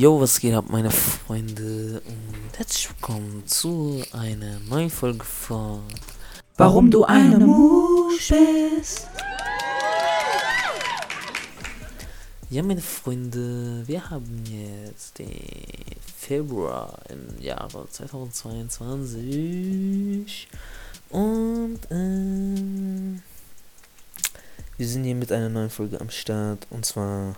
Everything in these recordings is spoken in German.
Yo, was geht ab, meine Freunde? Und herzlich willkommen zu einer neuen Folge von Warum du eine Musch bist. Ja, meine Freunde, wir haben jetzt den Februar im Jahre 2022 und ähm, wir sind hier mit einer neuen Folge am Start und zwar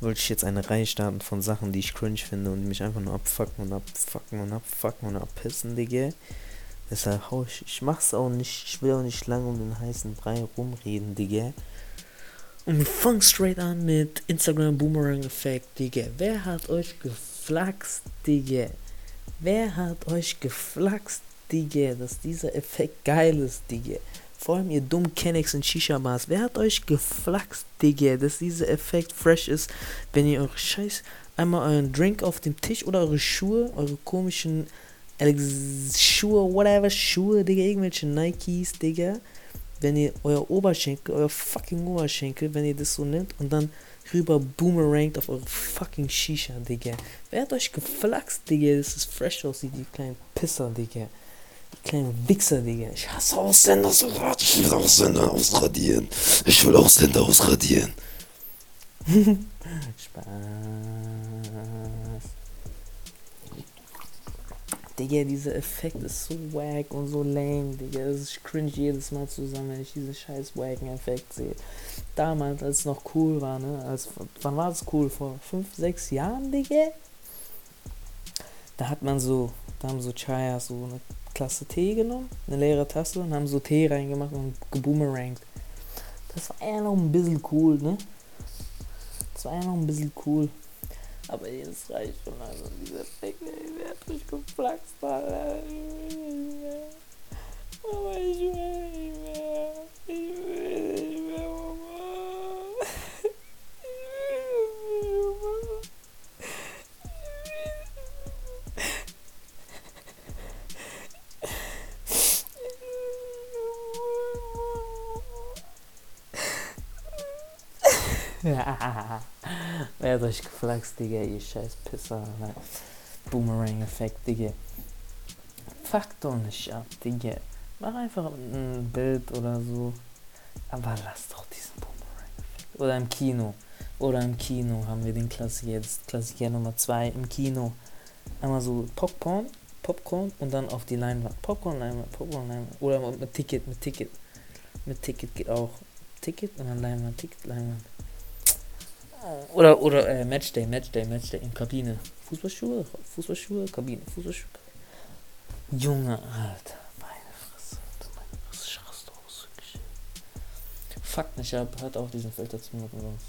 wollte ich jetzt eine Reihe starten von Sachen, die ich cringe finde und mich einfach nur abfucken und abfucken und abfucken und abpissen, Digga. Deshalb hau ich, ich mach's auch nicht, ich will auch nicht lange um den heißen Brei rumreden, Digga. Und wir fangen straight an mit Instagram Boomerang Effekt, Digga. Wer hat euch geflaxt, Digga? Wer hat euch geflaxt, Digga, dass dieser Effekt geil ist, Digga? Vor allem ihr dummen Kennex und Shisha-Bars. Wer hat euch geflaxt, Digga, dass dieser Effekt fresh ist, wenn ihr eure Scheiß einmal euren Drink auf dem Tisch oder eure Schuhe, eure komischen Alex Schuhe, whatever, Schuhe, Digga, irgendwelche Nikes, Digga. Wenn ihr euer Oberschenkel, euer fucking Oberschenkel, wenn ihr das so nimmt und dann rüber boomerangt auf eure fucking Shisha, Digga. Wer hat euch geflaxt, Digga, dass es fresh aussieht, die kleinen Pisser, Digga. Die kleinen Wichser, Digga. Ich hasse Ausländer so hart. Ich will Ausländer ausradieren. Ich will Ausländer ausradieren. Spaß. Digga, dieser Effekt ist so wack und so lame, Digga. Das ist cringe jedes Mal zusammen, wenn ich diesen scheiß wacken Effekt sehe. Damals, als es noch cool war, ne? Als, wann war es cool? Vor 5, 6 Jahren, Digga? Da hat man so, da haben so Chaya so eine Klasse Tee genommen, eine leere Tasse und haben so Tee reingemacht und geboomerangt. Das war ja noch ein bisschen cool, ne? Das war ja noch ein bisschen cool. Aber jetzt reicht schon also dieser Effekt, ey, wer hat mich geflaxt, Alter? Wer hat euch geflaxt, Digga, ihr scheiß Pisser, Alter. Boomerang-Effekt, Digga. Fuck doch nicht ab, Digga. Mach einfach ein Bild oder so. Aber lass doch diesen Boomerang-Effekt. Oder im Kino. Oder im Kino haben wir den Klassiker, jetzt Klassiker Nummer 2 im Kino. Einmal so Popcorn, Popcorn und dann auf die Leinwand. Popcorn, Leinwand, Popcorn, Leinwand. Oder mit Ticket, mit Ticket. Mit Ticket geht auch. Ticket und dann Leinwand, Ticket, Leinwand. Oder, oder äh, Matchday, Matchday, Matchday in Kabine. Fußballschuhe, Fußballschuhe, Kabine, Fußballschuhe. Junge, Alter, meine Fresse, Alter, meine Fresse, ich raste aus, wirklich. Fuck nicht ab, hört auf diesen Filter zu benutzen, sonst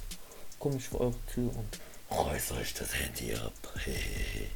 komm vor eure Tür und Reißt euch das Handy ab. Hey.